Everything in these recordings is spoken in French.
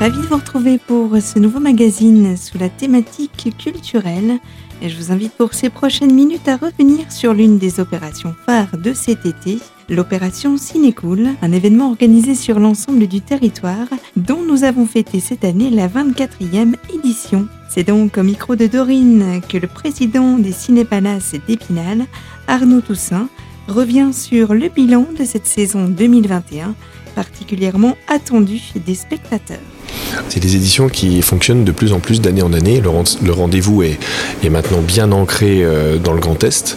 Ravi de vous retrouver pour ce nouveau magazine sous la thématique culturelle. Et je vous invite pour ces prochaines minutes à revenir sur l'une des opérations phares de cet été, l'opération Cinécool, un événement organisé sur l'ensemble du territoire dont nous avons fêté cette année la 24e édition. C'est donc au micro de Dorine que le président des Cinépalaces d'Épinal, Arnaud Toussaint, revient sur le bilan de cette saison 2021 particulièrement attendu des spectateurs. C'est des éditions qui fonctionnent de plus en plus d'année en année. Le, rendez-vous est, maintenant bien ancré euh, dans le Grand Est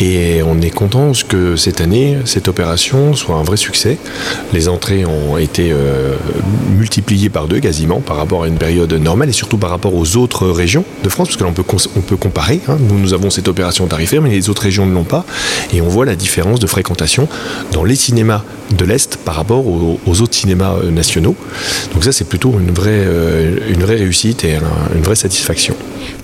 et on est content que cette année, cette opération soit un vrai succès. Les entrées ont été euh, multipliées par deux quasiment par rapport à une période normale et surtout par rapport aux autres régions de France, parce que l'on peut, on peut comparer. Hein. Nous, nous avons cette opération tarifaire, mais les autres régions ne l'ont pas et on voit la différence de fréquentation dans les cinémas de l'Est par rapport aux, aux autres cinémas euh, nationaux. Donc ça, c'est plutôt une vraie, euh, une vraie réussite et une vraie satisfaction.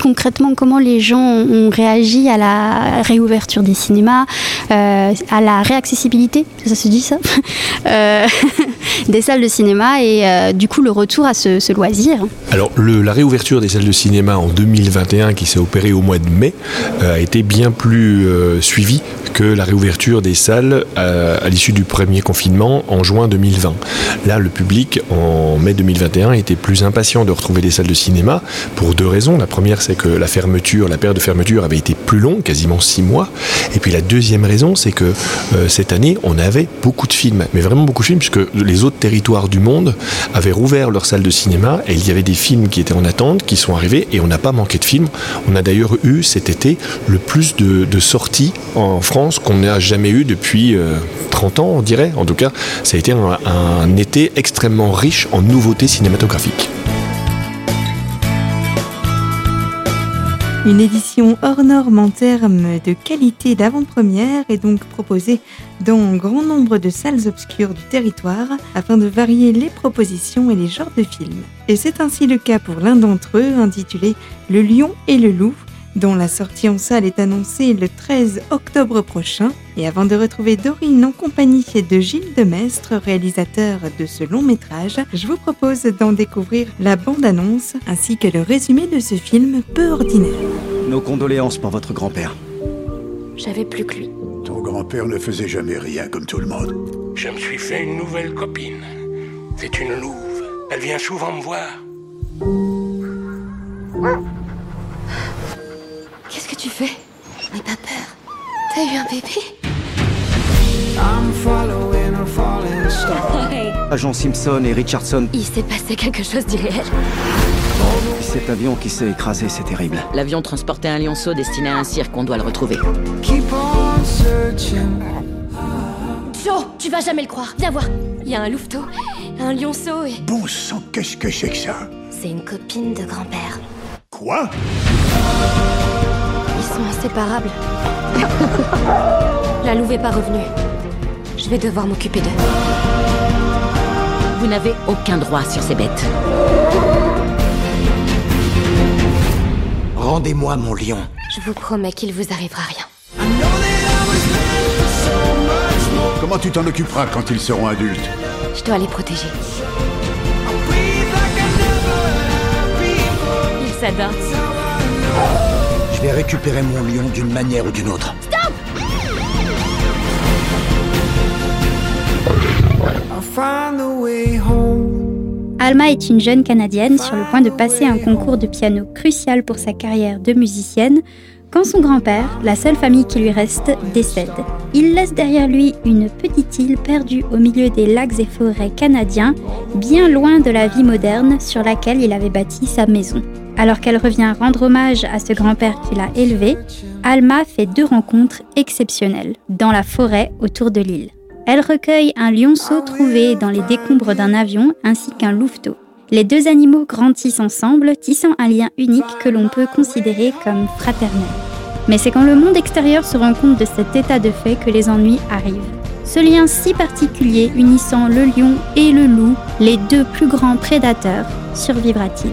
Concrètement, comment les gens ont réagi à la réouverture des cinémas, euh, à la réaccessibilité, ça se dit ça, euh, des salles de cinéma et du coup le retour à ce, loisir Alors le, la réouverture des salles de cinéma en 2021 qui s'est opérée au mois de mai a été bien plus suivie que la réouverture des salles à l'issue du premier confinement en juin 2020. Là, le public en mai 2021 était plus impatient de retrouver des salles de cinéma pour deux raisons. La première, c'est que la fermeture, la période de fermeture avait été plus longue, quasiment six mois. Et puis la deuxième raison, c'est que euh, cette année, on avait beaucoup de films, mais vraiment beaucoup de films, puisque les autres territoires du monde avaient rouvert leurs salles de cinéma et il y avait des films qui étaient en attente, qui sont arrivés, et on n'a pas manqué de films. On a d'ailleurs eu cet été le plus de, sorties en France qu'on n'a jamais eu depuis 30 euh, ans, on dirait. En tout cas, ça a été un, un été extrêmement riche en nouveautés cinématographiques. Une édition hors norme en termes de qualité d'avant-première est donc proposée dans un grand nombre de salles obscures du territoire afin de varier les propositions et les genres de films. Et c'est ainsi le cas pour l'un d'entre eux intitulé Le Lion et le Loup dont la sortie en salle est annoncée le 13 octobre prochain. Et avant de retrouver Dorine en compagnie de Gilles Demestre, réalisateur de ce long métrage, je vous propose d'en découvrir la bande-annonce ainsi que le résumé de ce film peu ordinaire. Nos condoléances pour votre grand-père. J'avais plus que lui. Ton grand-père ne faisait jamais rien comme tout le monde. Je me suis fait une nouvelle copine. C'est une louve. Elle vient souvent me voir. Tu fais N'aie pas peur. T'as eu un bébé Agent Simpson et Richardson. Il s'est passé quelque chose d'irréel. Cet avion qui s'est écrasé, c'est terrible. L'avion transportait un lionceau destiné à un cirque, on doit le retrouver. Joe, tu vas jamais le croire. Viens voir. Il y a un louveteau, un lionceau et... Bon sang, qu'est-ce que c'est que ça? C'est une copine de grand-père. Quoi? Inséparables. La louve est pas revenue. Je vais devoir m'occuper d'eux. Vous n'avez aucun droit sur ces bêtes. Rendez-moi mon lion. Je vous promets qu'il vous arrivera rien. Comment tu t'en occuperas quand ils seront adultes Je dois les protéger. Ils s'adorent. Vais récupérer mon lion d'une manière ou d'une autre. Stop Alma est une jeune Canadienne sur le point de passer un concours de piano crucial pour sa carrière de musicienne quand son grand-père, la seule famille qui lui reste, décède. Il laisse derrière lui une petite île perdue au milieu des lacs et forêts canadiens, bien loin de la vie moderne sur laquelle il avait bâti sa maison. Alors qu'elle revient rendre hommage à ce grand-père qui l'a élevé, Alma fait deux rencontres exceptionnelles dans la forêt autour de l'île. Elle recueille un lionceau trouvé dans les décombres d'un avion ainsi qu'un louveteau. Les deux animaux grandissent ensemble, tissant un lien unique que l'on peut considérer comme fraternel. Mais c'est quand le monde extérieur se rend compte de cet état de fait que les ennuis arrivent. Ce lien si particulier unissant le lion et le loup, les deux plus grands prédateurs, survivra-t-il?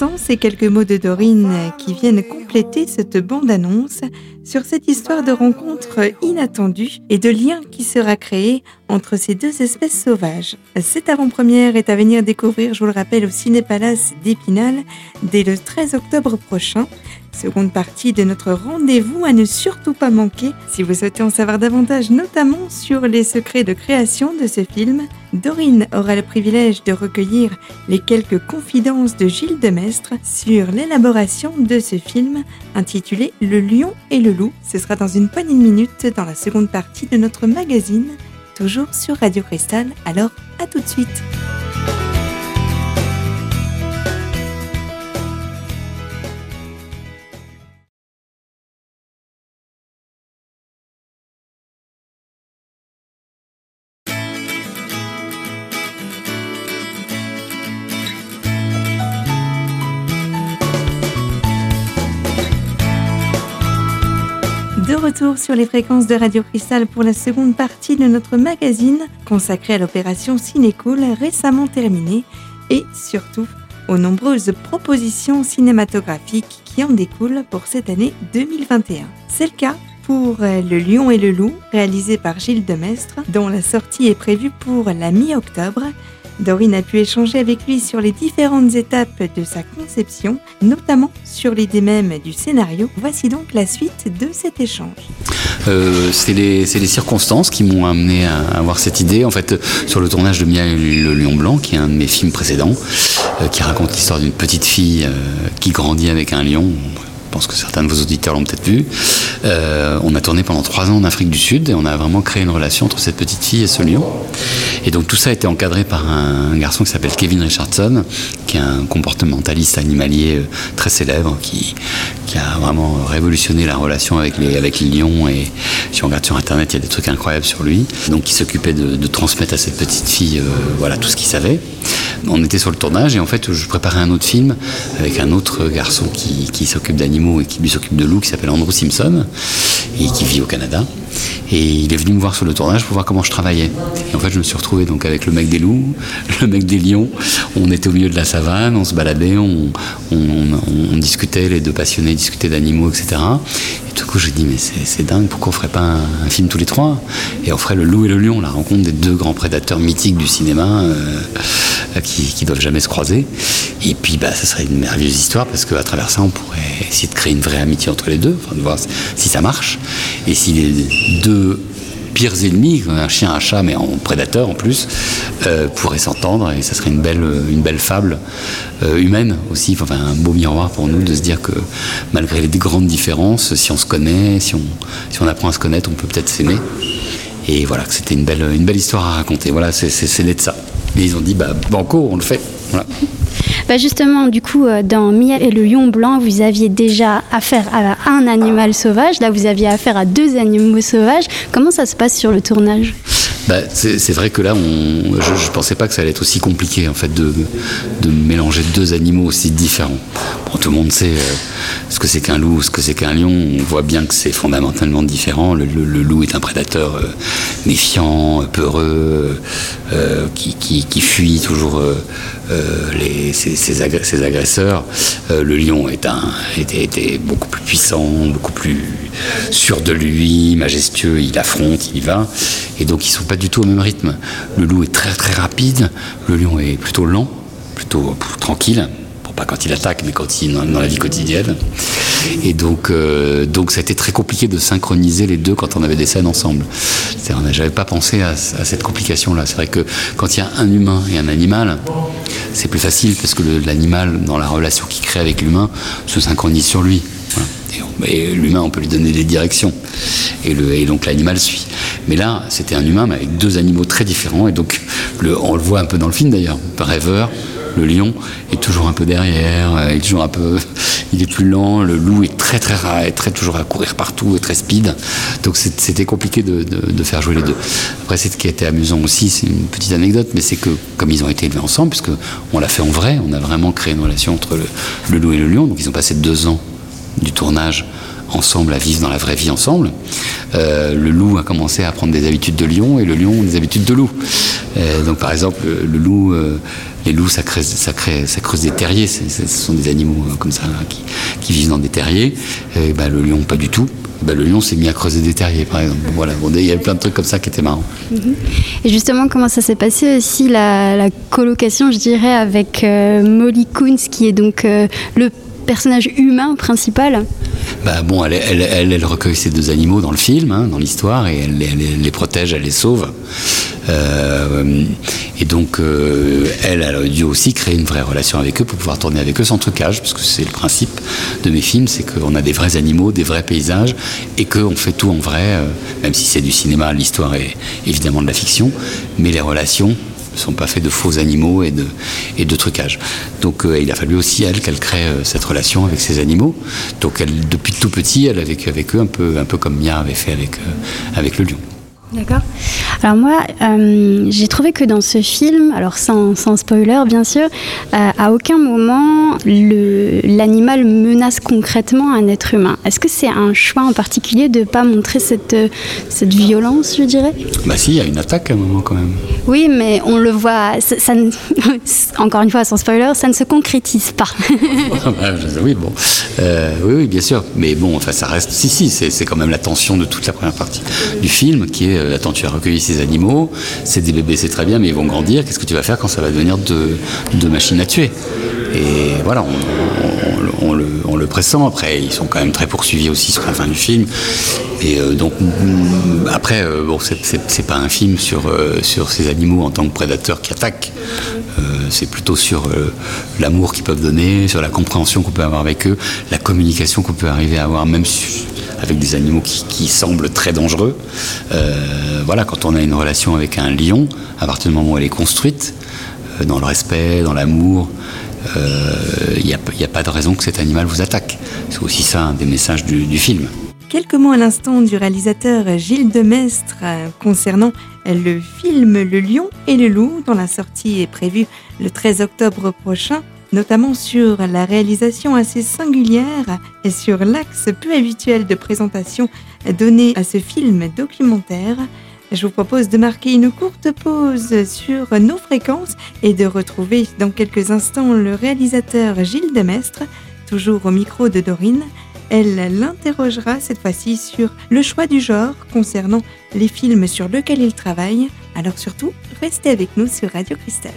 L'instant, ces quelques mots de Dorine qui viennent compléter cette bande-annonce sur cette histoire de rencontre inattendue et de lien qui sera créé entre ces deux espèces sauvages. Cette avant-première est à venir découvrir, je vous le rappelle, au Ciné-Palace d'Épinal dès le 13 octobre prochain. Seconde partie de notre rendez-vous à ne surtout pas manquer si vous souhaitez en savoir davantage, notamment sur les secrets de création de ce film. Dorine aura le privilège de recueillir les quelques confidences de Gilles Demestre sur l'élaboration de ce film intitulé Le lion et le loup. Ce sera dans une poignée de minutes dans la seconde partie de notre magazine, toujours sur Radio Cristal. Alors, à tout de suite. Retour sur les fréquences de Radio Cristal pour la seconde partie de notre magazine consacrée à l'opération Cinécool récemment terminée et surtout aux nombreuses propositions cinématographiques qui en découlent pour cette année 2021. C'est le cas pour Le Lion et le Loup, réalisé par Gilles Demestre, dont la sortie est prévue pour la mi-octobre. Dorine a pu échanger avec lui sur les différentes étapes de sa conception, notamment sur l'idée même du scénario. Voici donc la suite de cet échange. Euh, c'est les, circonstances qui m'ont amené à avoir cette idée. En fait, sur le tournage de Mia et le Lion Blanc, qui est un de mes films précédents, euh, qui raconte l'histoire d'une petite fille euh, qui grandit avec un lion. Je pense que certains de vos auditeurs l'ont peut-être vu. Euh, on a tourné pendant trois ans en Afrique du Sud et on a vraiment créé une relation entre cette petite fille et ce lion. Et donc tout ça a été encadré par un garçon qui s'appelle Kevin Richardson, qui est un comportementaliste animalier euh, très célèbre, qui, a vraiment révolutionné la relation avec les, avec lions. Et si on regarde sur Internet, il y a des trucs incroyables sur lui. Donc il s'occupait de, de, transmettre à cette petite fille euh, voilà, tout ce qu'il savait. On était sur le tournage et en fait je préparais un autre film avec un autre garçon qui, s'occupe d'animaux et qui lui s'occupe de loup, qui s'appelle Andrew Simpson, et qui vit au Canada. Et il est venu me voir sur le tournage pour voir comment je travaillais. Et en fait, je me suis retrouvé donc avec le mec des loups, le mec des lions. On était au milieu de la savane, on se baladait, on, discutait, les deux passionnés discutaient d'animaux, etc. Et tout coup, j'ai dit, mais c'est dingue, pourquoi on ferait pas un, un, film tous les trois? Et on ferait le loup et le lion, la rencontre des deux grands prédateurs mythiques du cinéma euh, qui, qui doivent jamais se croiser. Et puis, bah, ça serait une merveilleuse histoire parce qu'à travers ça, on pourrait essayer de créer une vraie amitié entre les deux, de voir si ça marche. Et si les deux pires ennemis, un chien, un chat, mais en prédateur en plus, euh, pourraient s'entendre et ça serait une belle, une belle fable euh, humaine aussi, enfin un beau miroir pour nous de se dire que malgré les grandes différences, si on se connaît, si on, si on apprend à se connaître, on peut peut-être s'aimer. Et voilà, que c'était une belle, une belle histoire à raconter. Voilà, c'est né de ça. Et ils ont dit, bah, banco, on le fait. Bah justement, du coup, dans Mia et le lion blanc, vous aviez déjà affaire à un animal sauvage. Là, vous aviez affaire à deux animaux sauvages. Comment ça se passe sur le tournage? Bah, c'est vrai que là, on, je ne pensais pas que ça allait être aussi compliqué en fait de, de mélanger deux animaux aussi différents. Bon, tout le monde sait euh, ce que c'est qu'un loup, ce que c'est qu'un lion. On voit bien que c'est fondamentalement différent. Le, le, le, loup est un prédateur euh, méfiant, peureux, euh, qui, qui, qui, fuit toujours les, ses, ses, agresseurs, agresseurs. le lion était, beaucoup plus puissant, beaucoup plus sûr de lui, majestueux. Il affronte, il y va. Et donc ils sont pas du tout au même rythme. Le loup est très très rapide, le lion est plutôt lent, plutôt tranquille, pas quand il attaque, mais quand il est dans la vie quotidienne. Et donc, euh, donc ça a été très compliqué de synchroniser les deux quand on avait des scènes ensemble. J'avais pas pensé à, à cette complication-là. C'est vrai que quand il y a un humain et un animal, c'est plus facile parce que l'animal, dans la relation qu'il crée avec l'humain, se synchronise sur lui. Voilà. Et l'humain, on peut lui donner des directions. Et, donc l'animal suit. Mais là, c'était un humain, mais avec deux animaux très différents. Et donc, on le voit un peu dans le film d'ailleurs. Rêveur, le lion est toujours un peu derrière, il est toujours un peu, il est plus lent. Le loup est très très rare, est très toujours à courir partout, très speed. Donc c'était compliqué de, faire jouer les deux. Après, ce qui a été amusant aussi, c'est une petite anecdote, mais c'est que comme ils ont été élevés ensemble, puisque on l'a fait en vrai, on a vraiment créé une relation entre le, loup et le lion. Donc ils ont passé deux ans du tournage ensemble, à vivre dans la vraie vie ensemble. Euh, le loup a commencé à prendre des habitudes de lion et le lion des habitudes de loup. Euh, donc par exemple, le, le loup euh, Les loups, ça, crée, ça, crée, ça creuse des terriers. ce sont des animaux comme ça qui, qui, vivent dans des terriers. Et ben, le lion, pas du tout. Ben, le lion s'est mis à creuser des terriers, par exemple. Voilà, bon, il y avait plein de trucs comme ça qui étaient marrants. Mhm. Et justement, comment ça s'est passé aussi la, la, colocation, je dirais, avec euh, Molly Kunz, qui est donc euh, le personnage humain principal? Bah bon, elle, elle, elle, elle, recueille ces deux animaux dans le film, hein, dans l'histoire, et elle, les protège, elle les sauve. Euh, et donc, euh, elle, a dû aussi créer une vraie relation avec eux pour pouvoir tourner avec eux sans trucage, parce que c'est le principe de mes films, c'est qu'on a des vrais animaux, des vrais paysages, et qu'on fait tout en vrai, euh, même si c'est du cinéma, l'histoire est évidemment de la fiction, mais les relations ne sont pas faits de faux animaux et de, trucage. Donc il a fallu aussi, elle, qu'elle crée cette relation avec ces animaux. Donc depuis tout petit, elle a vécu avec eux un peu, un peu comme Mia avait fait avec le lion. D'accord. Alors moi, euh, j'ai trouvé que dans ce film, alors sans, sans spoiler bien sûr, euh, à aucun moment l'animal menace concrètement un être humain. Est-ce que c'est un choix en particulier de ne pas montrer cette, cette violence, je dirais? Bah si, il y a une attaque à un moment quand même. Oui, mais on le voit, ça, ça encore une fois sans spoiler, ça ne se concrétise pas. oui, bon, euh, oui, oui, bien sûr. Mais bon, enfin, ça reste, si, si, c'est quand même la tension de toute la première partie du film qui est euh, attends, tu as recueilli ces animaux, c'est des bébés, c'est très bien, mais ils vont grandir. Qu'est-ce que tu vas faire quand ça va devenir de, de machines à tuer? Et voilà, on, le, pressent. Après, ils sont quand même très poursuivis aussi sur la fin du film. Et euh, donc, après, euh, bon, c'est pas un film sur, euh, sur ces animaux en tant que prédateurs qui attaquent. C'est plutôt sur l'amour qu'ils peuvent donner, sur la compréhension qu'on peut avoir avec eux, la communication qu'on peut arriver à avoir, même avec des animaux qui, semblent très dangereux. Euh, voilà, quand on a une relation avec un lion, à partir du moment où elle est construite, euh, dans le respect, dans l'amour, il euh, n'y a, a, pas de raison que cet animal vous attaque. C'est aussi ça un des messages du, du film. Quelques mots à l'instant du réalisateur Gilles Demestre concernant le film Le Lion et le Loup, dont la sortie est prévue le 13 octobre prochain notamment sur la réalisation assez singulière et sur l'axe peu habituel de présentation donné à ce film documentaire. Je vous propose de marquer une courte pause sur nos fréquences et de retrouver dans quelques instants le réalisateur Gilles Demestre, toujours au micro de Dorine. Elle l'interrogera cette fois-ci sur le choix du genre concernant les films sur lesquels il travaille. Alors surtout, restez avec nous sur Radio Cristal.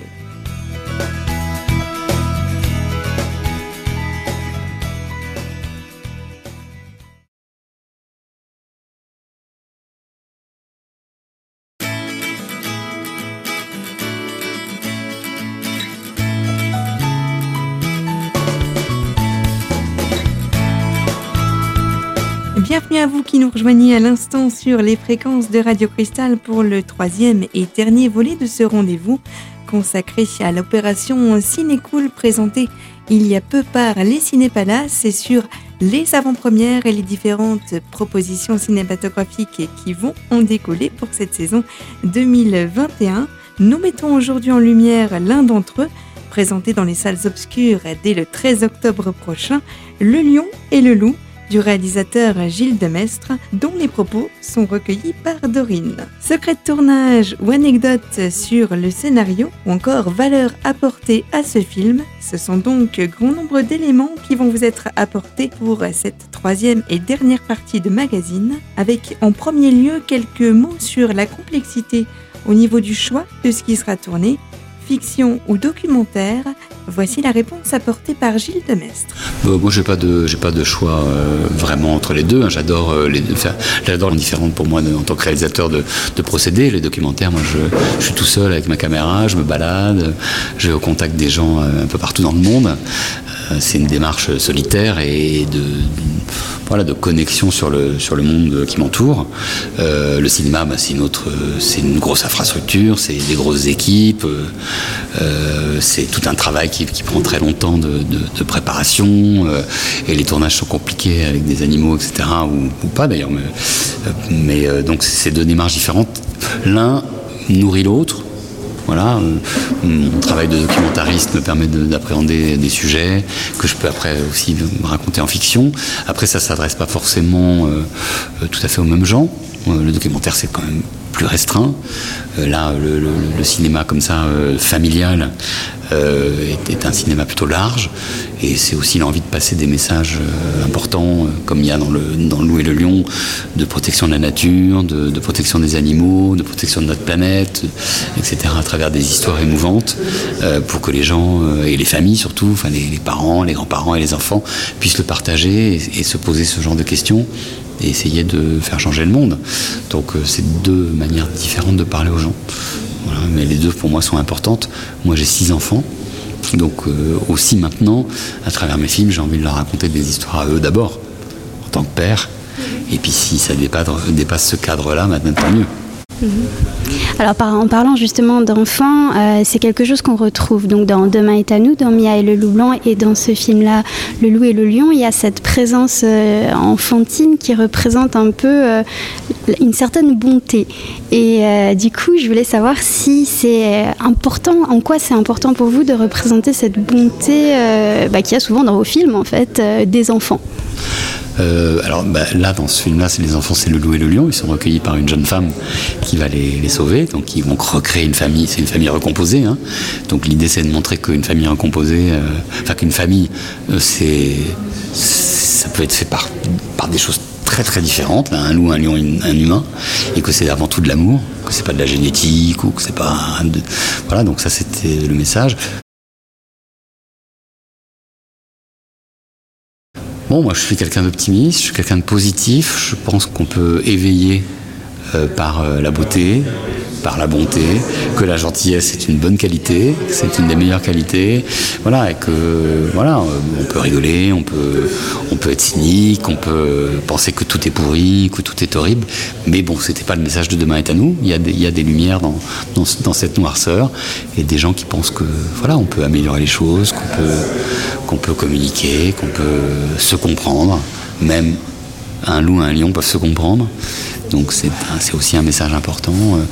Bienvenue à vous qui nous rejoignez à l'instant sur les fréquences de Radio Cristal pour le troisième et dernier volet de ce rendez-vous consacré à l'opération Cinécool présentée il y a peu par les Cinépalaces et sur les avant-premières et les différentes propositions cinématographiques qui vont en décoller pour cette saison 2021. Nous mettons aujourd'hui en lumière l'un d'entre eux, présenté dans les salles obscures dès le 13 octobre prochain, Le Lion et le Loup du réalisateur Gilles Demestre, dont les propos sont recueillis par Dorine. Secret de tournage ou anecdote sur le scénario ou encore valeur apportée à ce film, ce sont donc grand nombre d'éléments qui vont vous être apportés pour cette troisième et dernière partie de magazine, avec en premier lieu quelques mots sur la complexité au niveau du choix de ce qui sera tourné fiction ou documentaire Voici la réponse apportée par Gilles Demestre. Moi, j'ai pas de, pas de choix euh, vraiment entre les deux. Hein. J'adore euh, les j'adore pour moi en tant que réalisateur de, de procédés. Les documentaires, moi, je, je, suis tout seul avec ma caméra, je me balade, je vais au contact des gens euh, un peu partout dans le monde. Euh, c'est une démarche solitaire et de, voilà, de connexion sur le, sur le monde qui m'entoure. Euh, le cinéma, bah, c'est une une grosse infrastructure, c'est des grosses équipes, c'est tout un travail qui, prend très longtemps de, de, préparation euh, et les tournages sont compliqués avec des animaux, etc. Ou, pas d'ailleurs. Mais, euh, donc c'est deux démarches différentes. L'un nourrit l'autre. Voilà, on, travail de documentariste me permet d'appréhender des sujets que je peux après aussi raconter en fiction. Après, ça s'adresse pas forcément tout à fait au même genre. le documentaire, c'est quand même plus restreint. Euh, là, le, cinéma comme ça, euh, familial, euh, est, un cinéma plutôt large. Et c'est aussi l'envie de passer des messages importants, comme il y a dans le, dans Loup et le Lion, de protection de la nature, de, protection des animaux, de protection de notre planète, etc., à travers des histoires émouvantes, pour que les gens, et les familles surtout, enfin les, parents, les grands-parents et les enfants, puissent le partager et se poser ce genre de questions et essayer de faire changer le monde. Donc c'est deux manières différentes de parler aux gens. Mais les deux pour moi sont importantes. Moi j'ai six enfants. Donc euh, aussi maintenant, à travers mes films, j'ai envie de leur raconter des histoires à eux d'abord, en tant que père. Et puis si ça dépasse, dépasse ce cadre-là, maintenant tant mieux. Mhm. Alors en parlant justement d'enfants, euh, c'est quelque chose qu'on retrouve donc dans Demain est à nous, dans Mia et le loup blanc et dans ce film-là, Le loup et le lion, il y a cette présence euh, enfantine qui représente un peu euh, une certaine bonté. Et du coup, je voulais savoir si c'est important, en quoi c'est important pour vous de représenter cette bonté bah, qu'il y a souvent dans vos films en fait, des enfants. Alors bah, là, dans ce film-là, c'est les enfants, c'est le loup et le lion. Ils sont recueillis par une jeune femme qui va les, sauver. Donc ils vont recréer une famille. C'est une famille recomposée. Hein. Donc l'idée, c'est de montrer qu'une famille recomposée, euh, enfin qu'une famille, euh, c'est ça peut être fait par, par des choses très très différentes, un loup, un lion, un humain, et que c'est avant tout de l'amour, que c'est pas de la génétique ou que c'est pas voilà. Donc ça, c'était le message. Bon, moi je suis quelqu'un d'optimiste, je suis quelqu'un de positif, je pense qu'on peut éveiller par euh, la beauté, par la bonté, que la gentillesse est une bonne qualité, c'est une des meilleures qualités, voilà, et que voilà, euh, on peut rigoler, on peut, on peut être cynique, on peut penser que tout est pourri, que tout est horrible, mais bon, c'était pas le message de demain est à nous. Il y a des, il y a des lumières dans, dans, cette noirceur et des gens qui pensent que voilà, on peut améliorer les choses, qu'on peut, qu'on peut communiquer, qu'on peut se comprendre, même un loup et un lion peuvent se comprendre. Donc c'est aussi un message important. Euh,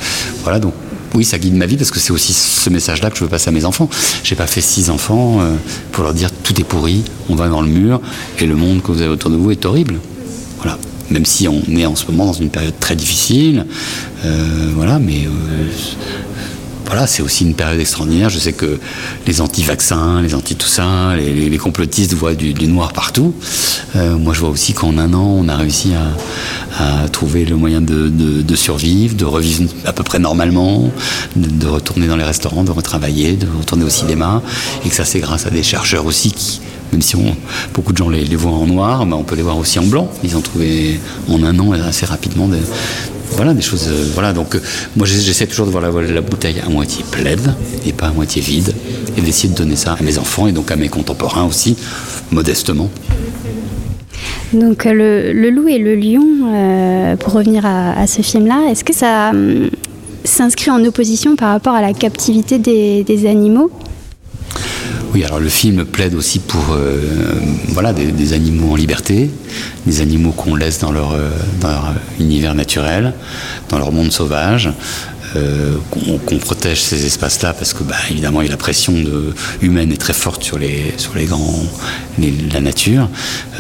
voilà, donc oui, ça guide ma vie parce que c'est aussi ce message-là que je veux passer à mes enfants. J'ai pas fait six enfants euh, pour leur dire tout est pourri, on va dans le mur et le monde que vous avez autour de vous est horrible. Voilà. Même si on est en ce moment dans une période très difficile, euh, voilà, mais voilà, c'est aussi une période extraordinaire. Je sais que les anti-vaccins, les anti-tout ça, les, complotistes voient du, noir partout. Euh, moi, je vois aussi qu'en un an, on a réussi à, trouver le moyen de, survivre, de revivre à peu près normalement, de, retourner dans les restaurants, de retravailler, de retourner au cinéma. Et que ça, c'est grâce à des chercheurs aussi qui, même si beaucoup de gens les, voient en noir, ben, on peut les voir aussi en blanc. Ils ont trouvé en un an assez rapidement voilà, des choses. Euh, voilà, donc euh, moi j'essaie toujours de voir la, bouteille à moitié pleine et pas à moitié vide, et d'essayer de donner ça à mes enfants et donc à mes contemporains aussi, modestement. Donc euh, le, loup et le lion, pour revenir à, ce film-là, est-ce que ça hum, s'inscrit en opposition par rapport à la captivité des animaux? Oui, alors le film plaide aussi pour euh, voilà, des, animaux en liberté, des animaux qu'on laisse dans leur, euh, dans leur univers naturel, dans leur monde sauvage, euh, qu'on protège ces espaces-là parce que bah, évidemment la pression humaine est très forte sur les sur les grands la nature.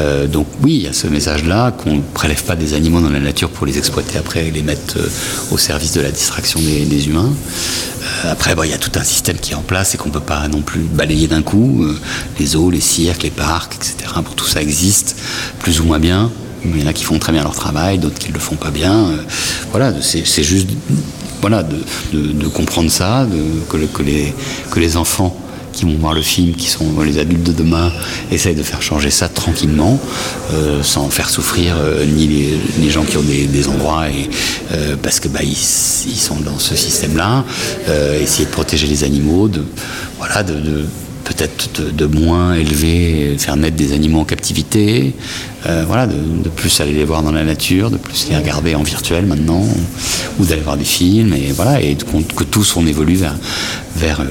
Euh, donc oui, il y a ce message-là qu'on ne prélève pas des animaux dans la nature pour les exploiter après et les mettre euh, au service de la distraction des, humains. après, il y a tout un système qui est en place et qu'on ne peut pas non plus balayer d'un coup. les zoos, les cirques, les parcs, etc. Pour tout ça existe plus ou moins bien. Il y en a qui font très bien leur travail, d'autres qui ne le font pas bien. voilà, c'est juste voilà, de, comprendre ça, que, les, enfants qui vont voir le film, qui sont les adultes de demain, essayent de faire changer ça tranquillement, euh, sans faire souffrir euh, ni les, gens qui ont des, endroits, euh, parce que bah, ils, sont dans ce système-là, essayer de protéger les animaux, de, voilà, de peut-être de, moins élever, faire naître des animaux en captivité, euh, voilà, de, plus aller les voir dans la nature, de plus les regarder en virtuel maintenant, ou d'aller voir des films, et voilà, et que tous on évolue vers, euh,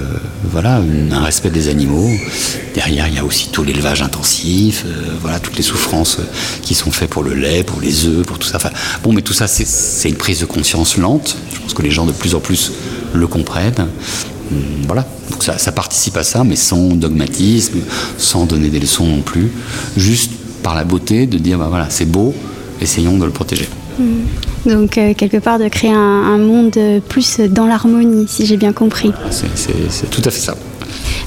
voilà, un respect des animaux. Derrière, il y a aussi tout l'élevage intensif, euh, voilà, toutes les souffrances qui sont faites pour le lait, pour les œufs, pour tout ça. Bon, mais tout ça, c'est une prise de conscience lente. Je pense que les gens de plus en plus le comprennent. Voilà, donc ça, ça participe à ça, mais sans dogmatisme, sans donner des leçons non plus, juste par la beauté de dire bah voilà, c'est beau, essayons de le protéger. Donc, euh, quelque part, de créer un, un monde plus dans l'harmonie, si j'ai bien compris. C'est- tout à fait ça.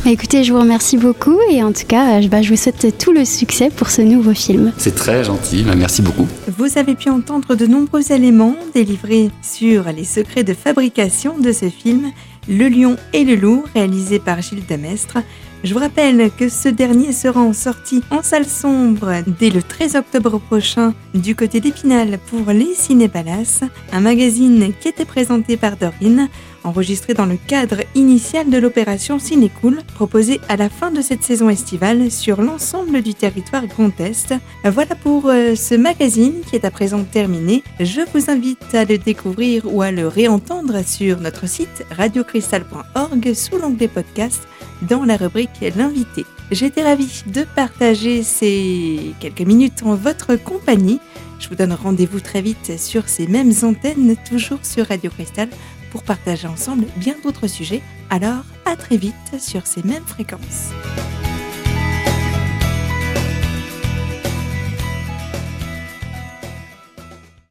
Bah, écoutez, je vous remercie beaucoup et en tout cas, bah, je vous souhaite tout le succès pour ce nouveau film. C'est très gentil, bah, merci beaucoup. Vous avez pu entendre de nombreux éléments délivrés sur les secrets de fabrication de ce film, Le Lion et le Loup, réalisé par Gilles Demestre. Je vous rappelle que ce dernier sera en sortie en salle sombre dès le 13 octobre prochain du côté d'Épinal pour les Cinépalaces, un magazine qui était présenté par Dorine, enregistré dans le cadre initial de l'opération Cinécool, proposée à la fin de cette saison estivale sur l'ensemble du territoire Grand Est. Voilà pour euh, ce magazine qui est à présent terminé. Je vous invite à le découvrir ou à le réentendre sur notre site radiocristal.org sous l'onglet podcast dans la rubrique L'invité. J'étais ravie de partager ces quelques minutes en votre compagnie. Je vous donne rendez-vous très vite sur ces mêmes antennes, toujours sur Radio Cristal, pour partager ensemble bien d'autres sujets. Alors, à très vite sur ces mêmes fréquences.